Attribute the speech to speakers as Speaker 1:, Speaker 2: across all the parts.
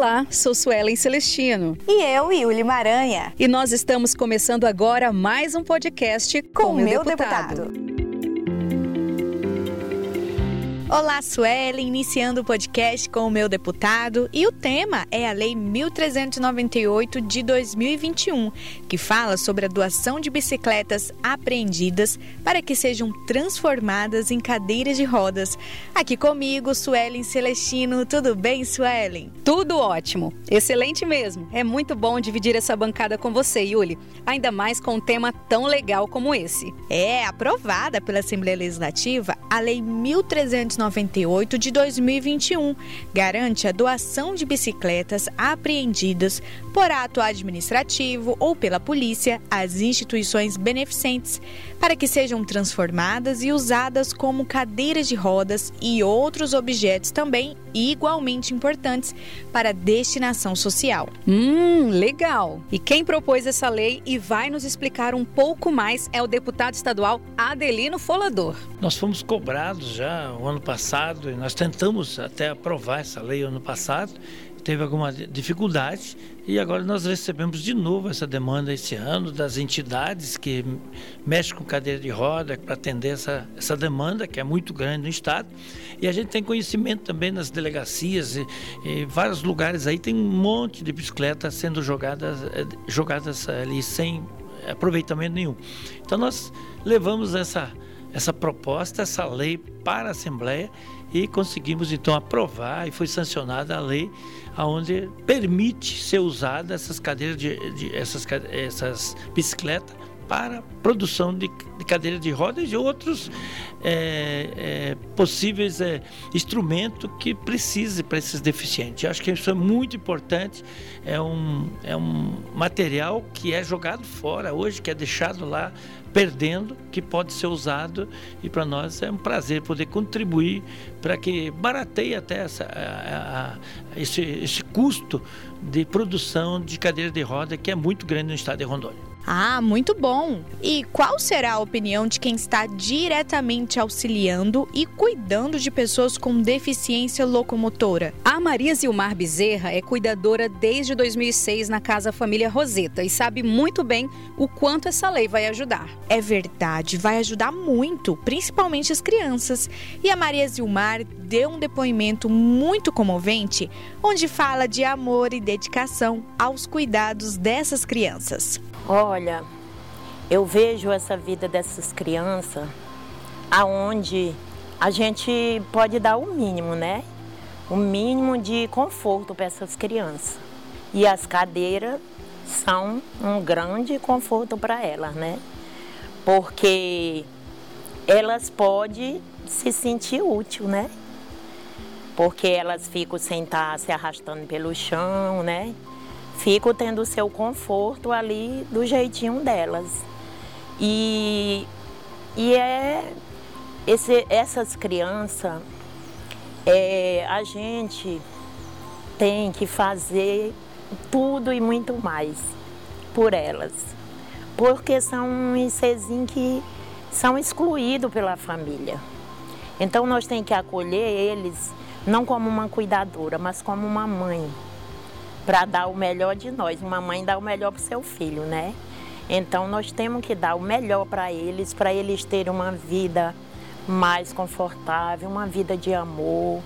Speaker 1: Olá, sou Suelen Celestino.
Speaker 2: E eu, Yuli Maranha.
Speaker 1: E nós estamos começando agora mais um podcast com,
Speaker 2: com
Speaker 1: meu,
Speaker 2: meu
Speaker 1: deputado.
Speaker 2: deputado. Olá, Suelen, iniciando o podcast com o meu deputado e o tema é a Lei 1398 de 2021, que fala sobre a doação de bicicletas apreendidas para que sejam transformadas em cadeiras de rodas. Aqui comigo, Suelen Celestino. Tudo bem, Suelen?
Speaker 1: Tudo ótimo. Excelente mesmo. É muito bom dividir essa bancada com você, Yuli. Ainda mais com um tema tão legal como esse.
Speaker 2: É, aprovada pela Assembleia Legislativa, a Lei 1398 98 de 2021 garante a doação de bicicletas apreendidas por ato administrativo ou pela polícia às instituições beneficentes, para que sejam transformadas e usadas como cadeiras de rodas e outros objetos também igualmente importantes para destinação social.
Speaker 1: Hum, legal! E quem propôs essa lei e vai nos explicar um pouco mais é o deputado estadual Adelino Folador.
Speaker 3: Nós fomos cobrados já o ano passado e nós tentamos até aprovar essa lei ano passado teve alguma dificuldade e agora nós recebemos de novo essa demanda esse ano das entidades que mexem com cadeira de roda para atender essa, essa demanda que é muito grande no estado. E a gente tem conhecimento também nas delegacias e, e vários lugares aí tem um monte de bicicletas sendo jogadas eh, jogadas ali sem aproveitamento nenhum. Então nós levamos essa essa proposta, essa lei para a Assembleia e conseguimos então aprovar e foi sancionada a lei aonde permite ser usada essas cadeiras de, de essas, essas bicicletas para produção de, de cadeiras de rodas e outros é, é, possíveis é, instrumentos que precise para esses deficientes. Eu acho que isso é muito importante. É um, é um material que é jogado fora hoje, que é deixado lá perdendo, que pode ser usado e para nós é um prazer poder contribuir para que barateie até essa, a, a, esse, esse custo de produção de cadeira de roda que é muito grande no estado de Rondônia.
Speaker 2: Ah, muito bom! E qual será a opinião de quem está diretamente auxiliando e cuidando de pessoas com deficiência locomotora?
Speaker 1: A Maria Zilmar Bezerra é cuidadora desde 2006 na Casa Família Roseta e sabe muito bem o quanto essa lei vai ajudar.
Speaker 2: É verdade, vai ajudar muito, principalmente as crianças. E a Maria Zilmar deu um depoimento muito comovente, onde fala de amor e dedicação aos cuidados dessas crianças.
Speaker 4: Olha, eu vejo essa vida dessas crianças aonde a gente pode dar o mínimo, né? O mínimo de conforto para essas crianças. E as cadeiras são um grande conforto para elas, né? Porque elas podem se sentir útil, né? Porque elas ficam sentadas se arrastando pelo chão, né? Ficam tendo o seu conforto ali do jeitinho delas. E, e é esse, essas crianças, é, a gente tem que fazer tudo e muito mais por elas. Porque são um que são excluídos pela família. Então nós temos que acolher eles não como uma cuidadora, mas como uma mãe para dar o melhor de nós. Uma mãe dá o melhor para o seu filho, né? Então nós temos que dar o melhor para eles, para eles terem uma vida mais confortável, uma vida de amor,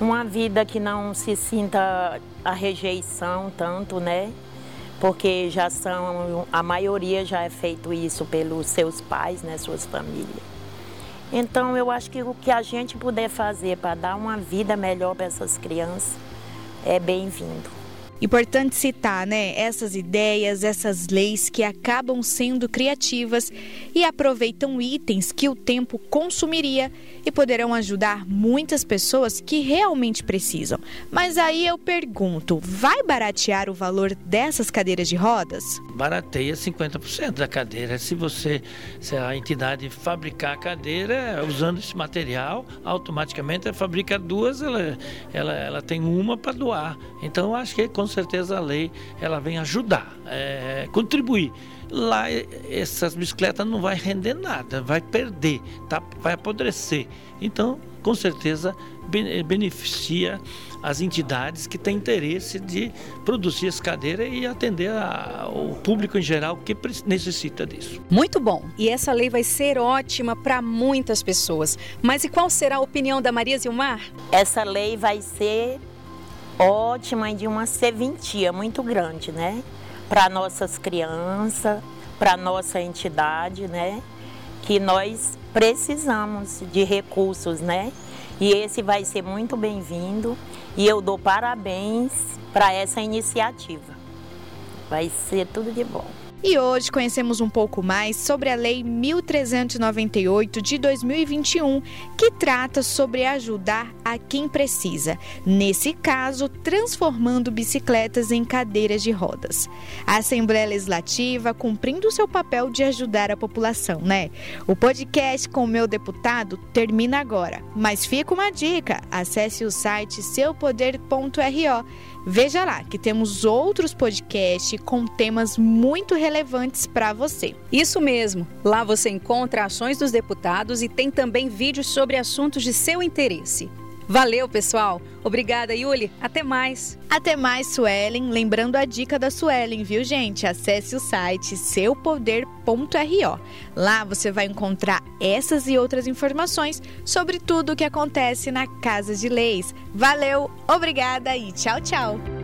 Speaker 4: uma vida que não se sinta a rejeição tanto, né? Porque já são, a maioria já é feito isso pelos seus pais, né, suas famílias. Então eu acho que o que a gente puder fazer para dar uma vida melhor para essas crianças é bem-vindo.
Speaker 2: Importante citar, né, essas ideias, essas leis que acabam sendo criativas e aproveitam itens que o tempo consumiria e poderão ajudar muitas pessoas que realmente precisam. Mas aí eu pergunto, vai baratear o valor dessas cadeiras de rodas?
Speaker 3: Barateia 50% da cadeira. Se você, se a entidade fabricar a cadeira usando esse material, automaticamente ela fabrica duas, ela, ela, ela tem uma para doar. Então eu acho que com certeza a lei ela vem ajudar, é, contribuir. Lá essas bicicletas não vai render nada, vai perder, tá? vai apodrecer. Então, com certeza, beneficia as entidades que têm interesse de produzir essa cadeira e atender a, o público em geral que necessita disso.
Speaker 1: Muito bom. E essa lei vai ser ótima para muitas pessoas. Mas e qual será a opinião da Maria Zilmar?
Speaker 4: Essa lei vai ser ótima e de uma serventia muito grande, né? Para nossas crianças, para nossa entidade, né? Que nós precisamos de recursos, né? E esse vai ser muito bem-vindo e eu dou parabéns para essa iniciativa. Vai ser tudo de bom.
Speaker 2: E hoje conhecemos um pouco mais sobre a Lei 1398 de 2021, que trata sobre ajudar a quem precisa, nesse caso, transformando bicicletas em cadeiras de rodas. A Assembleia Legislativa cumprindo seu papel de ajudar a população, né? O podcast com o meu deputado termina agora, mas fica uma dica: acesse o site seupoder.ro Veja lá que temos outros podcasts com temas muito relevantes para você.
Speaker 1: Isso mesmo. Lá você encontra ações dos deputados e tem também vídeos sobre assuntos de seu interesse. Valeu, pessoal. Obrigada, Yuli. Até mais.
Speaker 2: Até mais, Suelen. Lembrando a dica da Suelen, viu, gente? Acesse o site seupoder.ro. Lá você vai encontrar essas e outras informações sobre tudo o que acontece na Casa de Leis. Valeu, obrigada e tchau, tchau.